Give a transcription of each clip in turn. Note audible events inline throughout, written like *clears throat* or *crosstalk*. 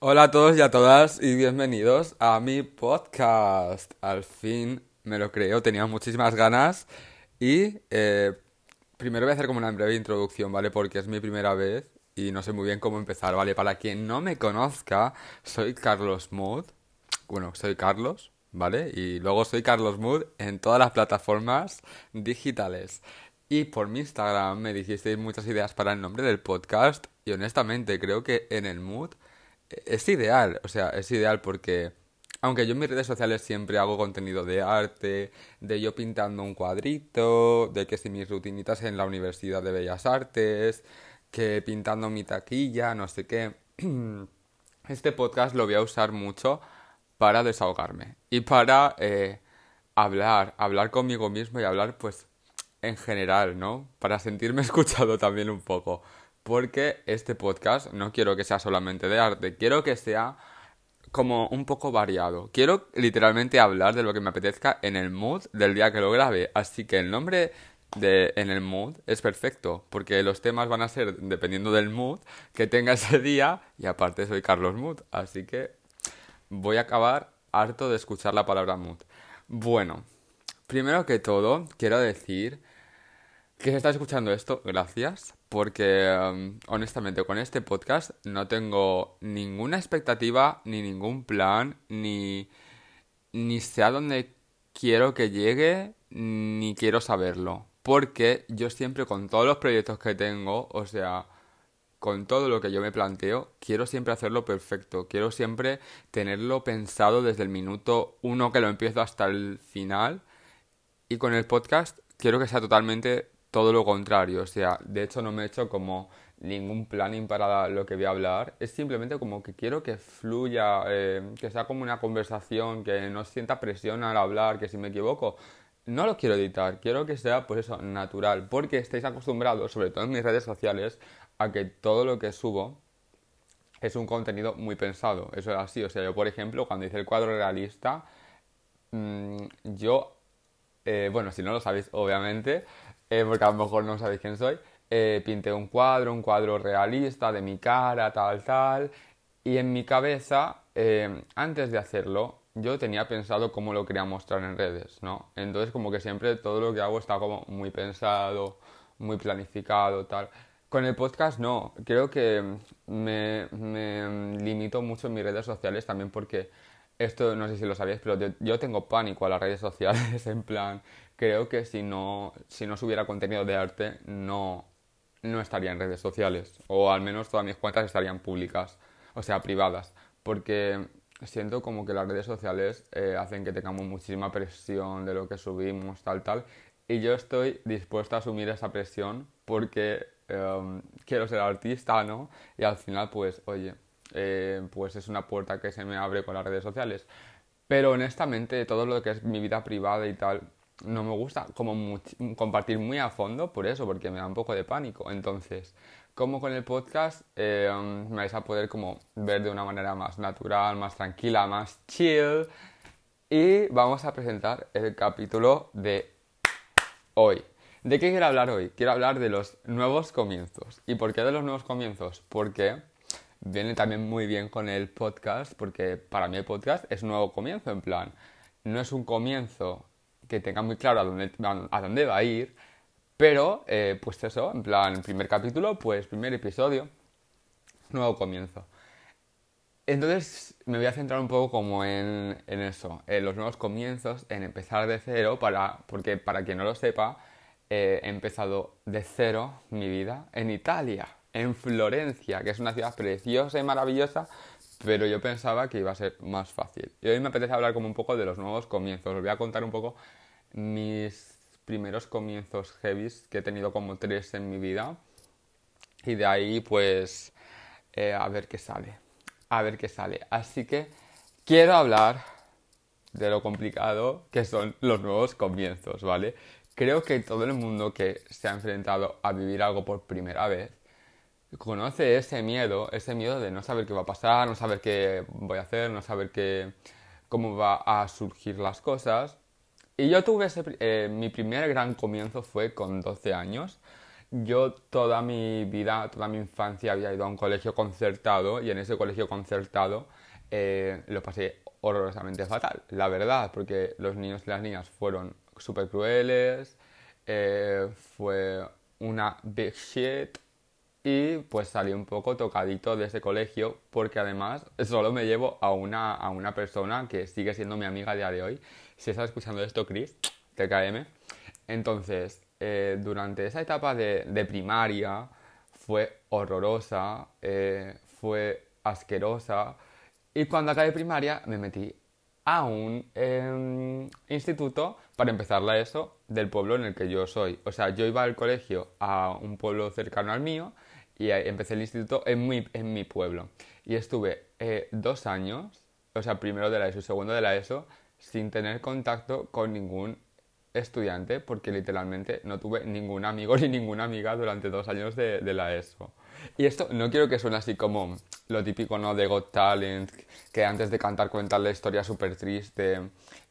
Hola a todos y a todas y bienvenidos a mi podcast. Al fin me lo creo, tenía muchísimas ganas y eh, primero voy a hacer como una breve introducción, ¿vale? Porque es mi primera vez y no sé muy bien cómo empezar, ¿vale? Para quien no me conozca, soy Carlos Mood. Bueno, soy Carlos, ¿vale? Y luego soy Carlos Mood en todas las plataformas digitales. Y por mi Instagram me dijisteis muchas ideas para el nombre del podcast y honestamente creo que en el mood es ideal, o sea, es ideal porque aunque yo en mis redes sociales siempre hago contenido de arte, de yo pintando un cuadrito, de que si mis rutinitas en la Universidad de Bellas Artes, que pintando mi taquilla, no sé qué, *clears throat* este podcast lo voy a usar mucho para desahogarme y para eh, hablar, hablar conmigo mismo y hablar pues en general, ¿no? Para sentirme *laughs* escuchado también un poco. Porque este podcast no quiero que sea solamente de arte, quiero que sea como un poco variado. Quiero literalmente hablar de lo que me apetezca en el mood del día que lo grabe. Así que el nombre de en el mood es perfecto, porque los temas van a ser dependiendo del mood que tenga ese día y aparte soy Carlos Mood, así que voy a acabar harto de escuchar la palabra mood. Bueno, primero que todo quiero decir que si estás escuchando esto, gracias, porque um, honestamente con este podcast no tengo ninguna expectativa, ni ningún plan, ni, ni sé a dónde quiero que llegue, ni quiero saberlo. Porque yo siempre con todos los proyectos que tengo, o sea, con todo lo que yo me planteo, quiero siempre hacerlo perfecto, quiero siempre tenerlo pensado desde el minuto uno que lo empiezo hasta el final. Y con el podcast quiero que sea totalmente todo lo contrario, o sea, de hecho no me he hecho como ningún planning para lo que voy a hablar, es simplemente como que quiero que fluya, eh, que sea como una conversación, que no sienta presión al hablar, que si me equivoco, no lo quiero editar, quiero que sea pues eso, natural, porque estáis acostumbrados, sobre todo en mis redes sociales, a que todo lo que subo es un contenido muy pensado, eso es así, o sea, yo por ejemplo, cuando hice el cuadro realista, mmm, yo, eh, bueno, si no lo sabéis, obviamente, eh, porque a lo mejor no sabéis quién soy, eh, pinté un cuadro, un cuadro realista de mi cara, tal, tal, y en mi cabeza, eh, antes de hacerlo, yo tenía pensado cómo lo quería mostrar en redes, ¿no? Entonces como que siempre todo lo que hago está como muy pensado, muy planificado, tal. Con el podcast no, creo que me, me limito mucho en mis redes sociales también porque esto no sé si lo sabéis, pero yo tengo pánico a las redes sociales, *laughs* en plan, creo que si no, si no subiera contenido de arte no, no estaría en redes sociales. O al menos todas mis cuentas estarían públicas, o sea, privadas. Porque siento como que las redes sociales eh, hacen que tengamos muchísima presión de lo que subimos, tal, tal. Y yo estoy dispuesta a asumir esa presión porque em, quiero ser artista, ¿no? Y al final, pues, oye, eh, pues es una puerta que se me abre con las redes sociales. Pero honestamente, todo lo que es mi vida privada y tal, no me gusta como compartir muy a fondo por eso, porque me da un poco de pánico. Entonces, como con el podcast, eh, me vais a poder como ver de una manera más natural, más tranquila, más chill. Y vamos a presentar el capítulo de hoy. ¿De qué quiero hablar hoy? Quiero hablar de los nuevos comienzos. ¿Y por qué de los nuevos comienzos? Porque viene también muy bien con el podcast, porque para mí el podcast es un nuevo comienzo, en plan, no es un comienzo que tenga muy claro a dónde, va a ir, pero eh, pues eso, en plan, primer capítulo, pues primer episodio, nuevo comienzo. Entonces me voy a centrar un poco como en, en, eso, en los nuevos comienzos, en empezar de cero, para, porque para quien no lo sepa, eh, he empezado de cero mi vida en Italia, en Florencia, que es una ciudad preciosa y maravillosa, pero yo pensaba que iba a ser más fácil. Y hoy me apetece hablar como un poco de los nuevos comienzos. Os voy a contar un poco mis primeros comienzos heavies, que he tenido como tres en mi vida. Y de ahí, pues, eh, a ver qué sale. A ver qué sale. Así que quiero hablar de lo complicado que son los nuevos comienzos, ¿vale? Creo que todo el mundo que se ha enfrentado a vivir algo por primera vez conoce ese miedo, ese miedo de no saber qué va a pasar, no saber qué voy a hacer, no saber qué, cómo va a surgir las cosas. Y yo tuve ese, eh, mi primer gran comienzo fue con 12 años yo toda mi vida, toda mi infancia había ido a un colegio concertado y en ese colegio concertado eh, lo pasé horrorosamente fatal, la verdad, porque los niños y las niñas fueron súper crueles, eh, fue una big shit y pues salí un poco tocadito de ese colegio porque además solo me llevo a una, a una persona que sigue siendo mi amiga a día de hoy. Si estás escuchando esto, Chris, TKM. Entonces, eh, durante esa etapa de, de primaria fue horrorosa, eh, fue asquerosa y cuando acabé primaria me metí a un em, instituto para empezar la ESO del pueblo en el que yo soy. O sea, yo iba al colegio a un pueblo cercano al mío y empecé el instituto en mi, en mi pueblo. Y estuve eh, dos años, o sea, primero de la ESO y segundo de la ESO, sin tener contacto con ningún estudiante porque literalmente no tuve ningún amigo *laughs* ni ninguna amiga durante dos años de, de la ESO. Y esto no quiero que suene así como lo típico, ¿no? De Got Talent, que antes de cantar cuentan la historia súper triste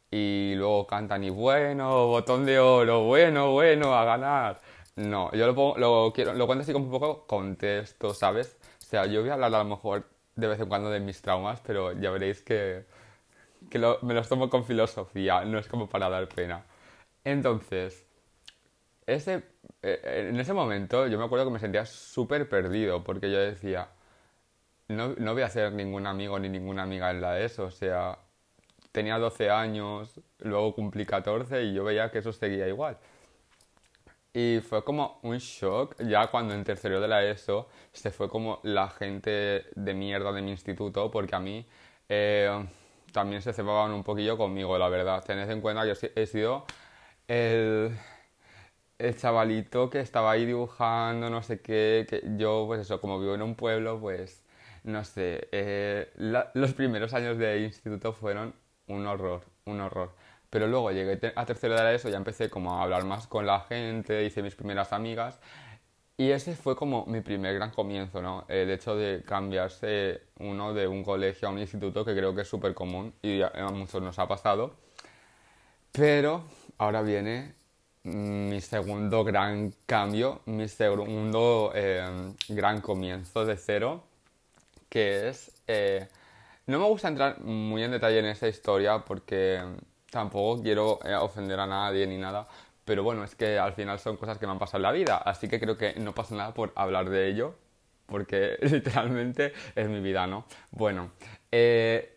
y luego cantan y bueno, botón de oro, bueno, bueno, a ganar. No, yo lo, lo, quiero, lo cuento así como un poco contexto, ¿sabes? O sea, yo voy a hablar a lo mejor de vez en cuando de mis traumas, pero ya veréis que, que me los tomo con filosofía, no es como para dar pena. Entonces, ese, eh, en ese momento yo me acuerdo que me sentía súper perdido porque yo decía, no, no voy a hacer ningún amigo ni ninguna amiga en la ESO, o sea, tenía 12 años, luego cumplí 14 y yo veía que eso seguía igual. Y fue como un shock ya cuando en tercero de la ESO se fue como la gente de mierda de mi instituto porque a mí eh, también se cebaban un poquillo conmigo, la verdad. Tened en cuenta que he sido el el chavalito que estaba ahí dibujando, no sé qué, yo, pues eso, como vivo en un pueblo, pues, no sé, eh, los primeros años de instituto fueron un horror, un horror. Pero luego llegué a tercero de eso, ya empecé como a hablar más con la gente, hice mis primeras amigas, y ese fue como mi primer gran comienzo, ¿no? El hecho de cambiarse uno de un colegio a un instituto, que creo que es súper común y a muchos nos ha pasado. Pero ahora viene mi segundo gran cambio, mi segundo eh, gran comienzo de cero, que es... Eh, no me gusta entrar muy en detalle en esa historia porque tampoco quiero eh, ofender a nadie ni nada, pero bueno, es que al final son cosas que me han pasado en la vida, así que creo que no pasa nada por hablar de ello, porque *laughs* literalmente es mi vida, ¿no? Bueno,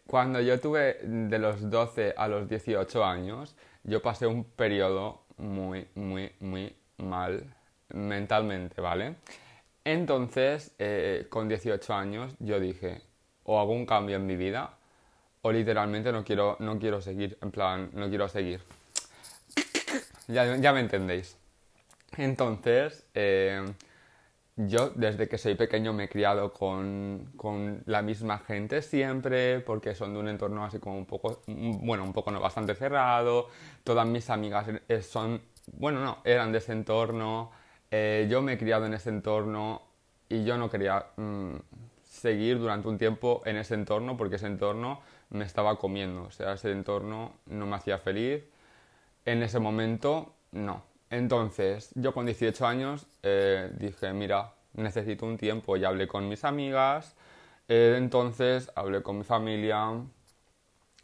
cuando yo tuve de los 12 a los 18 años, yo pasé un periodo muy, muy, muy mal mentalmente, ¿vale? Entonces, eh, con 18 años, yo dije, o hago un cambio en mi vida, o literalmente no quiero, no quiero seguir, en plan, no quiero seguir. Ya, ya me entendéis. Entonces, eh, yo desde que soy pequeño me he criado con, con, la misma gente siempre, porque son de un entorno así como un poco, bueno, un poco no bastante cerrado. Todas mis amigas son, bueno, no, eran de ese entorno. Eh, yo me he criado en ese entorno y yo no quería mm, seguir durante un tiempo en ese entorno porque ese entorno me estaba comiendo. O sea, ese entorno no me hacía feliz. En ese momento, no. Entonces, yo con 18 años eh, dije, mira, necesito un tiempo y hablé con mis amigas. Eh, entonces, hablé con mi familia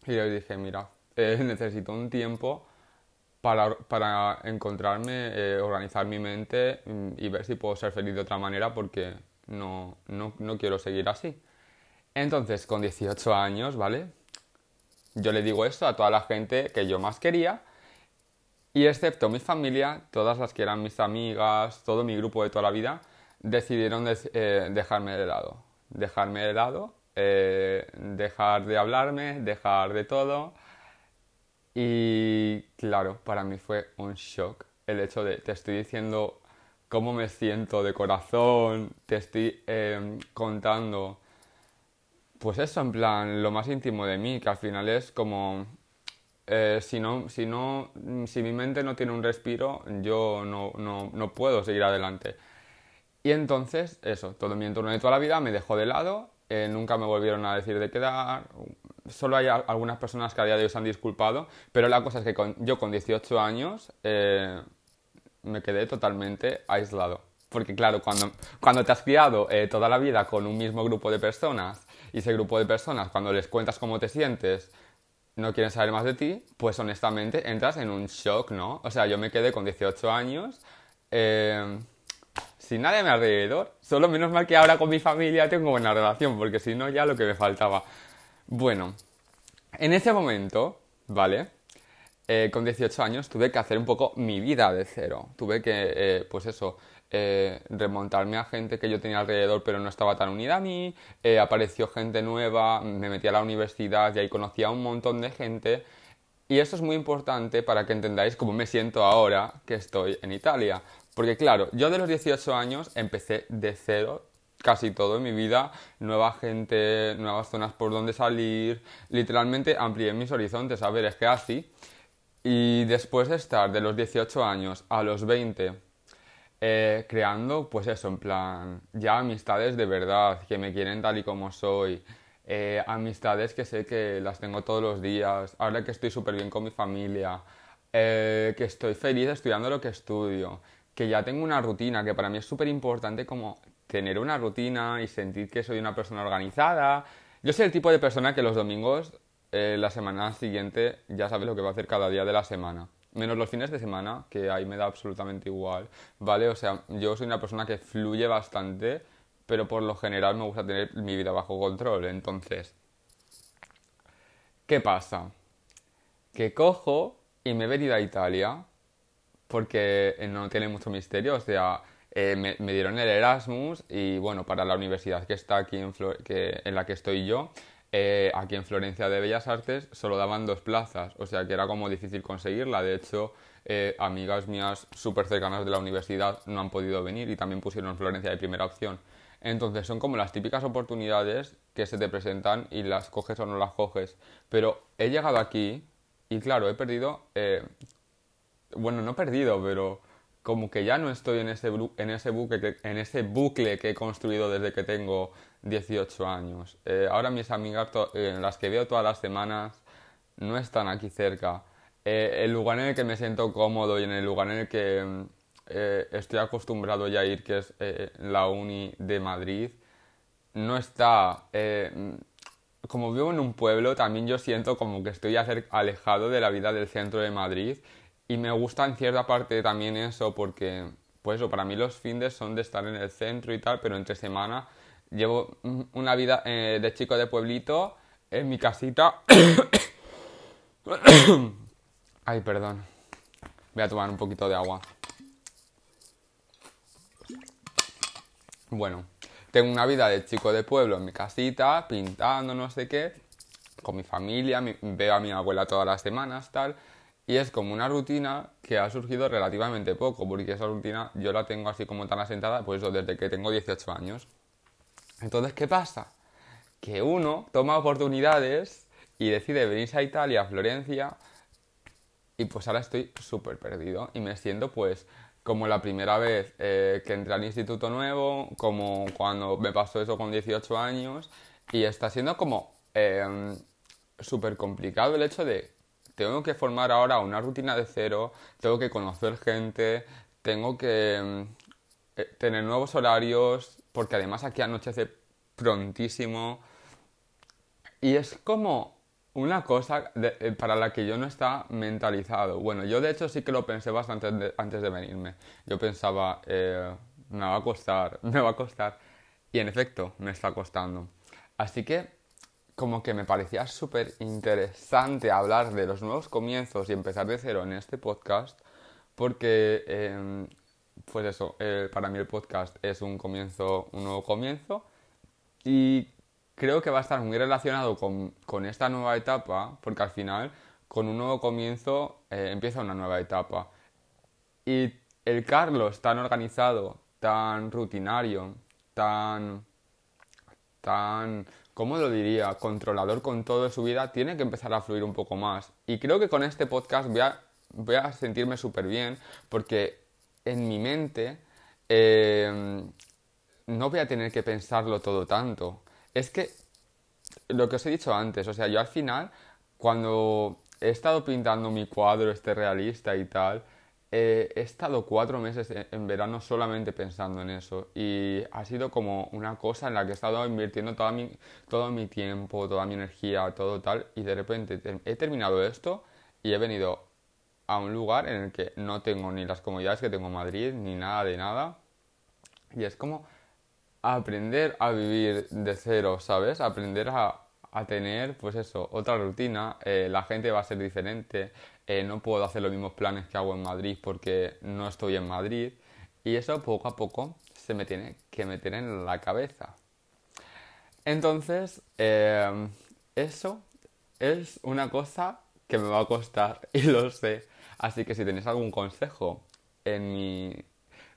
y les dije, mira, *laughs* eh, necesito un tiempo para, para encontrarme, organizar mi mente mm, y ver si puedo ser feliz de otra manera porque no, no, no quiero seguir así. Entonces, con 18 años, ¿vale? Yo le digo esto a toda la gente que yo más quería y excepto mi familia, todas las que eran mis amigas, todo mi grupo de toda la vida, decidieron eh, dejarme de lado. Dejarme de lado, eh, dejar de hablarme, dejar de todo. Y claro, para mí fue un shock el hecho de te estoy diciendo cómo me siento de corazón, te estoy eh, contando, pues eso, en plan, lo más íntimo de mí, que al final es como eh, si, no, si, no, si mi mente no tiene un respiro, yo no, no, no, puedo seguir adelante. Y entonces, eso, todo mi entorno de toda la vida me dejó de lado, eh, nunca me volvieron a decir de quedar, solo hay algunas personas que a día de hoy se han disculpado, pero la cosa es que yo con 18 años eh, me quedé totalmente aislado. Porque claro, cuando, cuando te has criado eh, toda la vida con un mismo grupo de personas y ese grupo de personas, cuando les cuentas cómo te sientes, no quieren saber más de ti, pues honestamente entras en un shock, ¿no? O sea, yo me quedé con 18 años eh, sin nadie a mi alrededor. Solo menos mal que ahora con mi familia tengo buena relación, porque si no ya lo que me faltaba. Bueno, en ese momento, ¿vale? Eh, con 18 años tuve que hacer un poco mi vida de cero. Tuve que, eh, pues eso, eh, remontarme a gente que yo tenía alrededor pero no estaba tan unida a mí. apareció gente nueva, me metí a la universidad y ahí conocí a un montón de gente. Y eso es muy importante para que entendáis cómo me siento ahora que estoy en Italia. Porque claro, yo de los 18 años empecé de cero casi todo en mi vida, nueva gente, nuevas zonas por donde salir, literalmente amplié mis horizontes, a ver, es que así. Y después de estar de los 18 años a los 20 eh, creando, pues eso, en plan, ya amistades de verdad, que me quieren tal y como soy, eh, amistades que sé que las tengo todos los días, ahora que estoy súper bien con mi familia, eh, que estoy feliz estudiando lo que estudio, que ya tengo una rutina, que para mí es súper importante como tener una rutina y sentir que soy una persona organizada. Yo soy el tipo de persona que los domingos, eh, la semana siguiente, ya sabe lo que va a hacer cada día de la semana. Menos los fines de semana, que ahí me da absolutamente igual, ¿vale? O sea, yo soy una persona que fluye bastante, pero por lo general me gusta tener mi vida bajo control. Entonces, ¿qué pasa? Que cojo y me he venido a Italia porque no tiene mucho misterio, o sea, eh, me, dieron el Erasmus y bueno, para la universidad que está aquí en, que, en la que estoy yo, eh, aquí en Florencia de Bellas Artes solo daban dos plazas, o sea que era como difícil conseguirla. De hecho, eh, amigas mías súper cercanas de la universidad no han podido venir y también pusieron Florencia de primera opción. Entonces son como las típicas oportunidades que se te presentan y las coges o no las coges. Pero he llegado aquí y claro, he perdido... bueno, no he perdido, pero como que ya no estoy en ese, en ese, bucle, que, en ese bucle que he construido desde que tengo 18 años. Eh, ahora mis amigas, en las que veo todas las semanas, no están aquí cerca. Eh, el lugar en el que me siento cómodo y en el lugar en el que mm, eh, estoy acostumbrado ya a ir, que es la Uni de Madrid, no está... como vivo en un pueblo, también yo siento como que estoy alejado de la vida del centro de Madrid y me gusta en cierta parte también eso porque, pues eso, para mí los fines son de estar en el centro y tal, pero entre semana llevo una vida eh, de chico de pueblito en mi casita. *coughs* Ay, perdón. Voy a tomar un poquito de agua. Bueno, tengo una vida de chico de pueblo en mi casita, pintando, no sé qué, con mi familia, veo a mi abuela todas las semanas, tal. Y es como una rutina que ha surgido relativamente poco, porque esa rutina yo la tengo así como tan asentada, pues eso, desde que tengo 18 años. Entonces, ¿qué pasa? Que uno toma oportunidades y decide venirse a Italia, a Florencia, y pues ahora estoy súper perdido y me siento pues como la primera vez eh, que entré al instituto nuevo, como cuando me pasó eso con 18 años, y está siendo como eh, súper complicado el hecho de tengo que formar ahora una rutina de cero, tengo que conocer gente, tengo que mm, eh, tener nuevos horarios, porque además aquí anochece prontísimo. Y es como una cosa eh, para la que yo no estaba mentalizado. Bueno, yo de hecho sí que lo pensé bastante antes de venirme. Yo pensaba, eh, me va a costar, *laughs* me va a costar. Y en efecto, me está costando. Así que como que me parecía súper interesante hablar de los nuevos comienzos y empezar de cero en este podcast, porque, em, pues eso, eh, para mí el podcast es un comienzo, un nuevo comienzo, y creo que va a estar muy relacionado con, con esta nueva etapa, porque al final, con un nuevo comienzo, eh, empieza una nueva etapa. Y el Carlos tan organizado, tan rutinario, tan tan ¿cómo lo diría? Controlador con todo su vida, tiene que empezar a fluir un poco más. Y creo que con este podcast voy a, sentirme súper bien porque en mi mente eh, no voy a tener que pensarlo todo tanto. Es que lo que os he dicho antes, o sea, yo al final, cuando he estado pintando mi cuadro este realista y tal, eh, he estado cuatro meses en verano solamente pensando en eso y ha sido como una cosa en la que he estado invirtiendo toda mi, todo mi tiempo, toda mi energía, todo tal y de repente he terminado esto y he venido a un lugar en el que no tengo ni las comodidades que tengo en Madrid ni nada de nada y es como aprender a vivir de cero, ¿sabes? Aprender a, a tener, pues eso, otra rutina, eh, la gente va a ser diferente, eh, no puedo hacer los mismos planes que hago en Madrid porque no estoy en Madrid y eso poco a poco se me tiene que meter en la cabeza. Entonces, eh, eso es una cosa que me va a costar *laughs* y lo sé. Así que si tenéis algún consejo en mi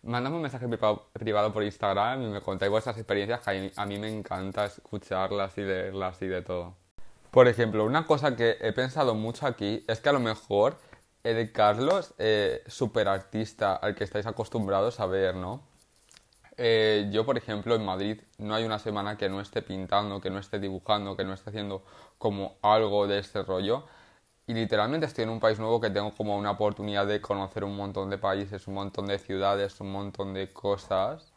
Mándame un mensaje privado por Instagram y me contáis vuestras experiencias que a mí me encanta escucharlas y leerlas y de todo. Por ejemplo, una cosa que he pensado mucho aquí es que a lo mejor el Carlos, eh, artista al que estáis acostumbrados a ver, ¿no? Eh, yo, por ejemplo, en Madrid no hay una semana que no esté pintando, que no esté dibujando, que no esté haciendo como algo de este rollo. Y literalmente estoy en un país nuevo que tengo como una oportunidad de conocer un montón de países, un montón de ciudades, un montón de cosas.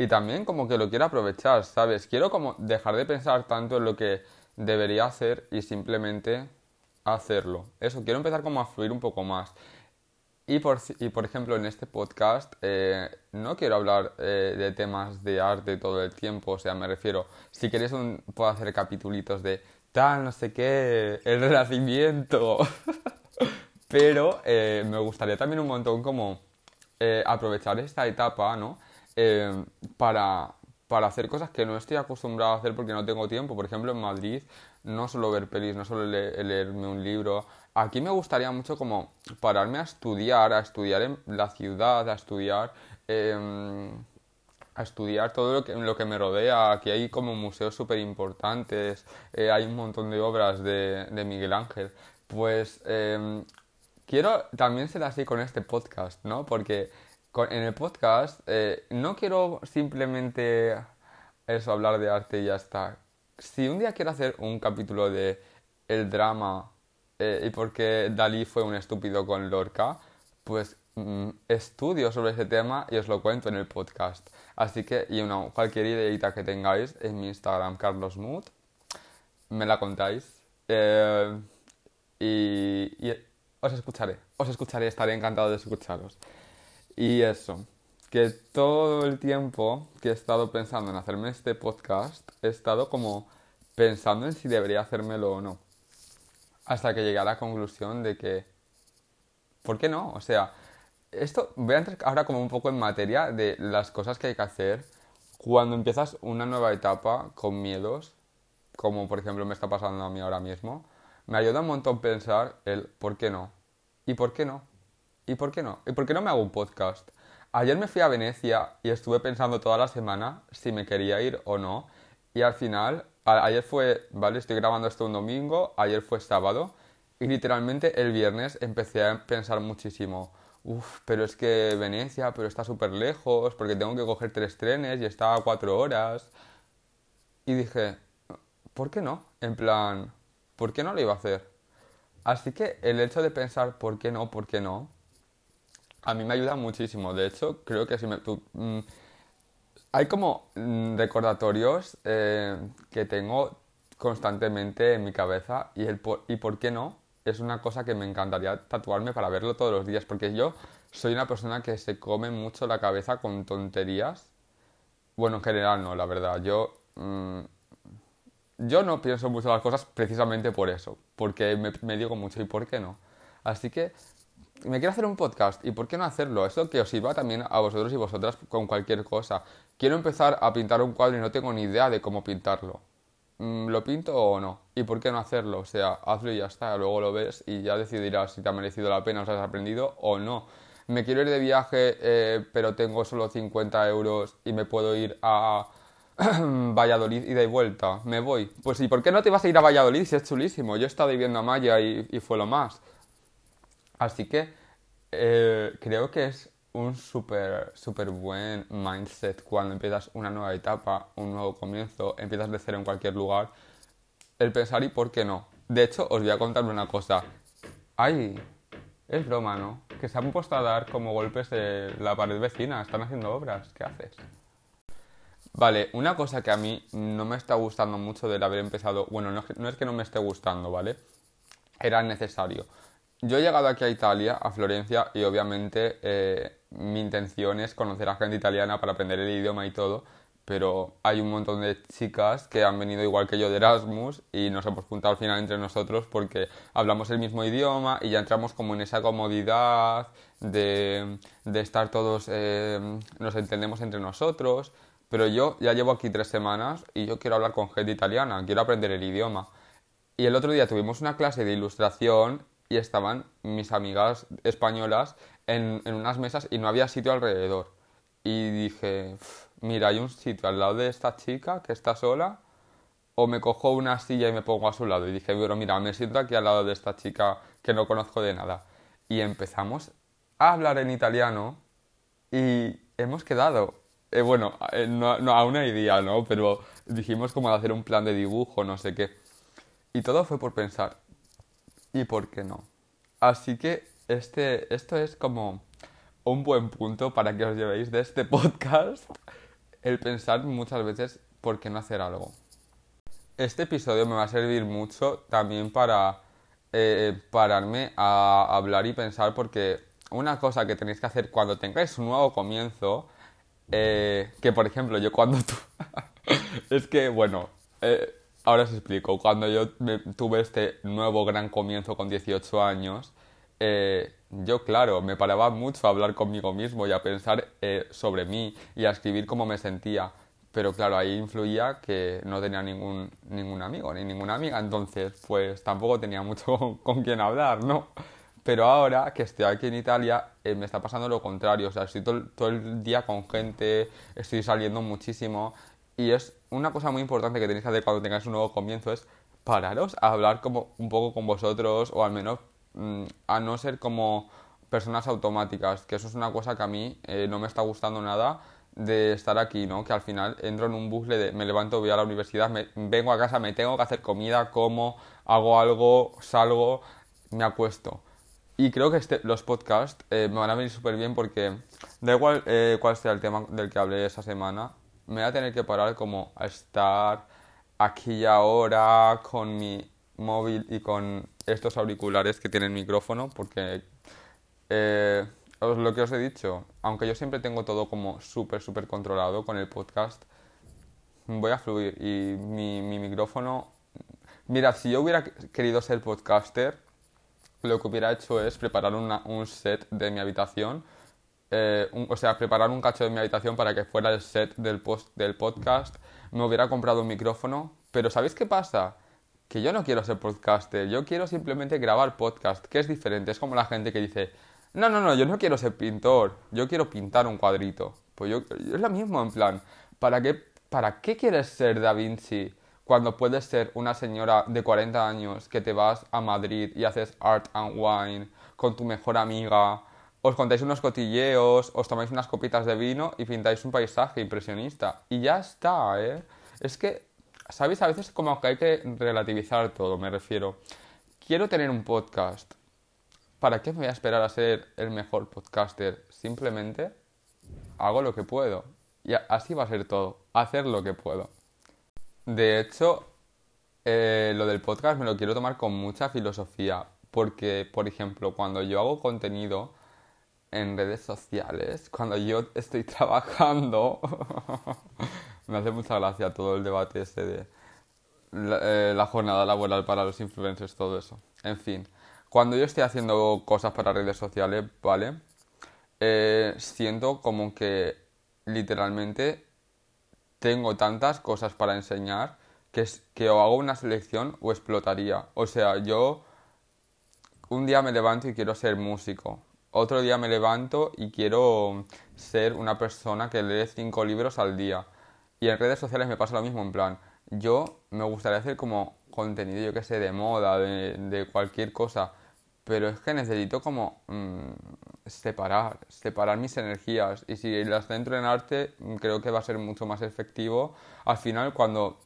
Y también como que lo quiero aprovechar, ¿sabes? Quiero como dejar de pensar tanto en lo que debería hacer y simplemente hacerlo. Eso, quiero empezar como a fluir un poco más. Y por, y por ejemplo, en este podcast eh, no quiero hablar eh, de temas de arte todo el tiempo, o sea, me refiero, si queréis puedo hacer capitulitos de tal, no sé qué, el renacimiento. *laughs* Pero eh, me gustaría también un montón como aprovechar esta etapa, ¿no? Eh, para, para hacer cosas que no estoy acostumbrado a hacer porque no tengo tiempo. Por ejemplo, en Madrid no solo ver pelis, no solo leerme un libro. Aquí me gustaría mucho como pararme a estudiar, a estudiar en la ciudad, a estudiar em, a estudiar todo lo que, lo que me rodea. Aquí hay como museos súper importantes, eh, hay un montón de obras de, de Miguel Ángel. Pues em, quiero también ser así con este podcast, ¿no? Porque en el podcast eh, no quiero simplemente eso, hablar de arte y ya está. Si un día quiero hacer un capítulo de el drama eh, y por qué Dalí fue un estúpido con Lorca, pues mm, estudio sobre ese tema y os lo cuento en el podcast. Así que, y una, cualquier ideita que tengáis en mi Instagram, carlosmood, me la contáis. Eh, y, os escucharé, os escucharé, estaré encantado de escucharos. Y eso, que todo el tiempo que he estado pensando en hacerme este podcast, he estado como pensando en si debería hacérmelo o no. Hasta que llegué a la conclusión de que, ¿por qué no? O sea, esto, voy a entrar ahora como un poco en materia de las cosas que hay que hacer cuando empiezas una nueva etapa con miedos, como por ejemplo me está pasando a mí ahora mismo. Me ayuda un montón pensar el por qué no, y por qué no, y por qué no, y por qué no me hago un podcast. Ayer me fui a Venecia y estuve pensando toda la semana si me quería ir o no, y al final, ayer fue, vale, estoy grabando esto un domingo, ayer fue sábado, y literalmente el viernes empecé a pensar muchísimo Uf, pero es que Venecia, pero está súper lejos, porque tengo que coger tres trenes y está a cuatro horas. Y dije, ¿por qué no? En plan, ¿por qué no lo iba a hacer? Así que el hecho de pensar por qué no, por qué no, a mí me ayuda muchísimo. De hecho, creo que si me... Mm, hay como mm, recordatorios eh, que tengo constantemente en mi cabeza y, el y por qué no es una cosa que me encantaría tatuarme para verlo todos los días, porque yo soy una persona que se come mucho la cabeza con tonterías. Bueno, en general no, la verdad. Yo, mm, yo no pienso mucho las cosas precisamente por eso, porque me, me, digo mucho, ¿y por qué no? Así que me quiero hacer un podcast, ¿y por qué no hacerlo? Eso que os sirva también a vosotros y vosotras con cualquier cosa. Quiero empezar a pintar un cuadro y no tengo ni idea de cómo pintarlo. Mm, ¿lo pinto o no? ¿Y por qué no hacerlo? O sea, hazlo y ya está, luego lo ves y ya decidirás si te ha merecido la pena, o has aprendido o no. Me quiero ir de viaje, eh, pero tengo solo 50 euros y me puedo ir a *clears throat* Valladolid y de vuelta. Me voy. Pues ¿y por qué no te vas a ir a Valladolid si es chulísimo? Yo he estado viviendo a Maya y, fue lo más. Así que eh, creo que es un súper, súper buen mindset cuando empiezas una nueva etapa, un nuevo comienzo, empiezas de cero en cualquier lugar. El pensar y por qué no. De hecho, os voy a contar una cosa. Hay Es broma, ¿no? Que se han puesto a dar como golpes de la pared vecina. Están haciendo obras. ¿Qué haces? Vale, una cosa que a mí no me está gustando mucho del haber empezado... Bueno, no, es que no me esté gustando, ¿vale? Era necesario. Yo he llegado aquí a Italia, a Florencia, y obviamente eh, mi intención es conocer a gente italiana para aprender el idioma y todo pero hay un montón de chicas que han venido igual que yo de Erasmus y nos hemos juntado al final entre nosotros porque hablamos el mismo idioma y ya entramos como en esa comodidad de, de estar todos, eh, nos entendemos entre nosotros. Pero yo ya llevo aquí tres semanas y yo quiero hablar con gente italiana, quiero aprender el idioma. Y el otro día tuvimos una clase de ilustración y estaban mis amigas españolas en, en unas mesas y no había sitio alrededor. Y dije, mira, hay un sitio al lado de esta chica que está sola, o me cojo una silla y me pongo a su lado. Y dije, pero mira, me siento aquí al lado de esta chica que no conozco de nada. Y empezamos a hablar en italiano y hemos quedado. Eh, bueno, eh, no, no, aún hay día, ¿no? Pero dijimos como hacer un plan de dibujo, no sé qué. Y todo fue por pensar, ¿y por qué no? Así que este, esto es como un buen punto para que os llevéis de este *laughs* podcast el pensar muchas veces por qué no hacer algo. Este episodio me va a servir mucho también para eh, pararme a hablar y pensar porque una cosa que tenéis que hacer cuando tengáis un nuevo comienzo, eh, que por ejemplo yo cuando *laughs* es que bueno, eh, ahora os explico, cuando yo tuve este nuevo gran comienzo con 18 años, eh, yo, claro, me paraba mucho a hablar conmigo mismo y a pensar eh, sobre mí y a escribir cómo me sentía. Pero claro, ahí influía que no tenía ningún, ningún amigo ni ninguna amiga, entonces pues tampoco tenía mucho *laughs* con, quién hablar, ¿no? Pero ahora que estoy aquí en Italia eh, me está pasando lo contrario, o sea, estoy todo, todo el día con gente, estoy saliendo muchísimo y es una cosa muy importante que tenéis que hacer cuando tengáis un nuevo comienzo es pararos a hablar como un poco con vosotros o al menos Mm, a no ser como personas automáticas, que eso es una cosa que a mí eh, no me está gustando nada de estar aquí, ¿no? Que al final entro en un bucle de me levanto, voy a la universidad, me, vengo a casa, me tengo que hacer comida, como, hago algo, salgo, me acuesto. Y creo que este, los podcasts eh, me van a venir súper bien porque da igual eh, cuál sea el tema del que hablé esa semana, me voy a tener que parar como a estar aquí y ahora con mi móvil y con estos auriculares que tienen micrófono porque eh, lo que os he dicho, aunque yo siempre tengo todo como súper, súper controlado con el podcast, voy a fluir y mi, mi micrófono... Mira, si yo hubiera querido ser podcaster, lo que hubiera hecho es preparar un set de mi habitación, eh, o sea, preparar un cacho de mi habitación para que fuera el set del, post, del podcast, me hubiera comprado un micrófono, pero ¿sabéis qué pasa? que yo no quiero ser podcaster, yo quiero simplemente grabar podcast, que es diferente, es como la gente que dice, no, no, no, yo no quiero ser pintor, yo quiero pintar un cuadrito. Pues yo, es lo mismo, en plan, ¿para qué, ¿para qué quieres ser Da Vinci cuando puedes ser una señora de 40 años que te vas a Madrid y haces art and wine con tu mejor amiga, os contáis unos cotilleos, os tomáis unas copitas de vino y pintáis un paisaje impresionista? Y ya está, ¿eh? Es que ¿sabéis? A veces como que hay que relativizar todo, me refiero. Quiero tener un podcast. ¿Para qué me voy a esperar a ser el mejor podcaster? Simplemente hago lo que puedo. Y así va a ser todo. Hacer lo que puedo. De hecho, eh, lo del podcast me lo quiero tomar con mucha filosofía. Porque, por ejemplo, cuando yo hago contenido en redes sociales, cuando yo estoy *laughs* trabajando, me hace mucha gracia todo el debate este de eh, la, jornada laboral para los influencers, todo eso. En fin, cuando yo estoy haciendo cosas para redes sociales, ¿vale? Eh, siento como que literalmente tengo tantas cosas para enseñar que, que o hago una selección o explotaría. O sea, yo un día me levanto y quiero ser músico. Otro día me levanto y quiero ser una persona que lee cinco libros al día. Y en redes sociales me pasa lo mismo, en plan, yo me gustaría hacer como contenido, yo que sé, de moda, de, cualquier cosa, pero es que necesito como mm, separar, separar mis energías y si las centro en arte creo que va a ser mucho más efectivo. Al final cuando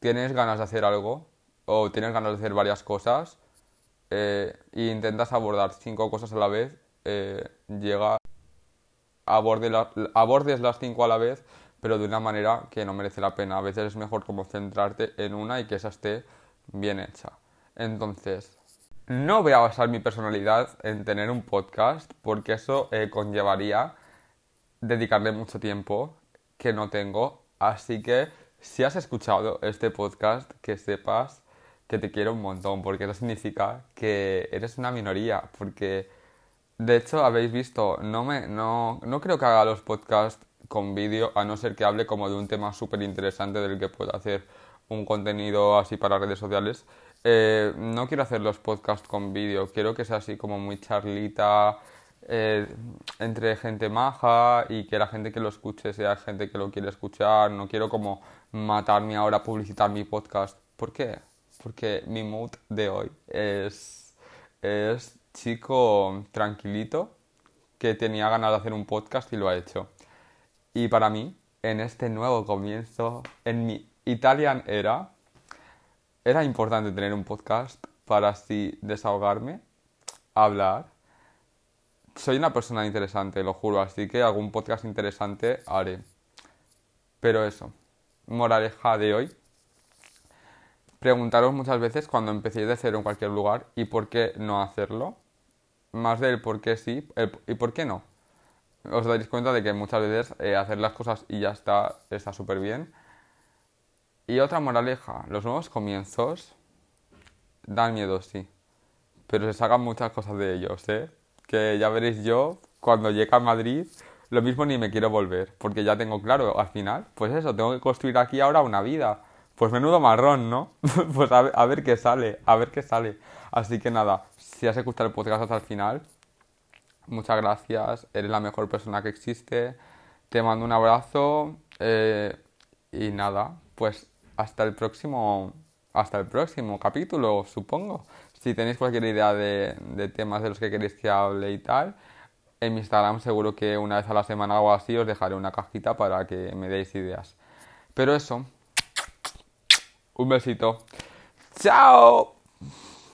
tienes ganas de hacer algo o tienes ganas de hacer varias cosas, e intentas abordar cinco cosas a la vez, eh, llega aborde abordes las cinco a la vez, pero de una manera que no merece la pena. A veces es mejor como centrarte en una y que esa esté bien hecha. Entonces, no voy a basar mi personalidad en tener un podcast porque eso eh, conllevaría dedicarle mucho tiempo que no tengo. Así que si has escuchado este podcast, que sepas que te quiero un montón, porque eso significa que eres una minoría, porque de hecho habéis visto, no, me, no, no creo que haga los podcasts con vídeo, a no ser que hable como de un tema súper interesante del que pueda hacer un contenido así para redes sociales. Eh, no quiero hacer los podcasts con vídeo, quiero que sea así como muy charlita, eh, entre gente maja y que la gente que lo escuche sea gente que lo quiere escuchar. No quiero como matarme ahora a publicitar mi podcast. ¿Por qué? Porque mi mood de hoy es, es chico tranquilito que tenía ganas de hacer un podcast y lo ha hecho. Y para mí, en este nuevo comienzo, en mi Italian era, era importante tener un podcast para así desahogarme, hablar. Soy una persona interesante, lo juro, así que algún podcast interesante haré. Pero eso, moraleja de hoy. Preguntaros muchas veces cuando empecéis de cero en cualquier lugar y por qué no hacerlo. Más del por qué sí y por qué no. Os daréis cuenta de que muchas veces eh, hacer las cosas y ya está está súper bien y otra moraleja, los nuevos comienzos dan miedo, sí, pero se sacan muchas cosas de ellos, ¿eh? Que ya veréis yo, cuando llegue a Madrid, lo mismo ni me quiero volver, porque ya tengo claro, al final, pues eso, tengo que construir aquí ahora una vida. Pues menudo marrón, ¿no? *laughs* pues a ver, a ver, qué sale, a ver qué sale. Así que nada, si has escuchado el podcast hasta el final, muchas gracias, eres la mejor persona que existe, te mando un abrazo eh, y nada, pues hasta el próximo hasta el próximo capítulo, supongo. Si tenéis cualquier idea de, temas de los que queréis que hable y tal, en mi Instagram seguro que una vez a la semana o así os dejaré una cajita para que me deis ideas. Pero eso, un besito. ¡Chao!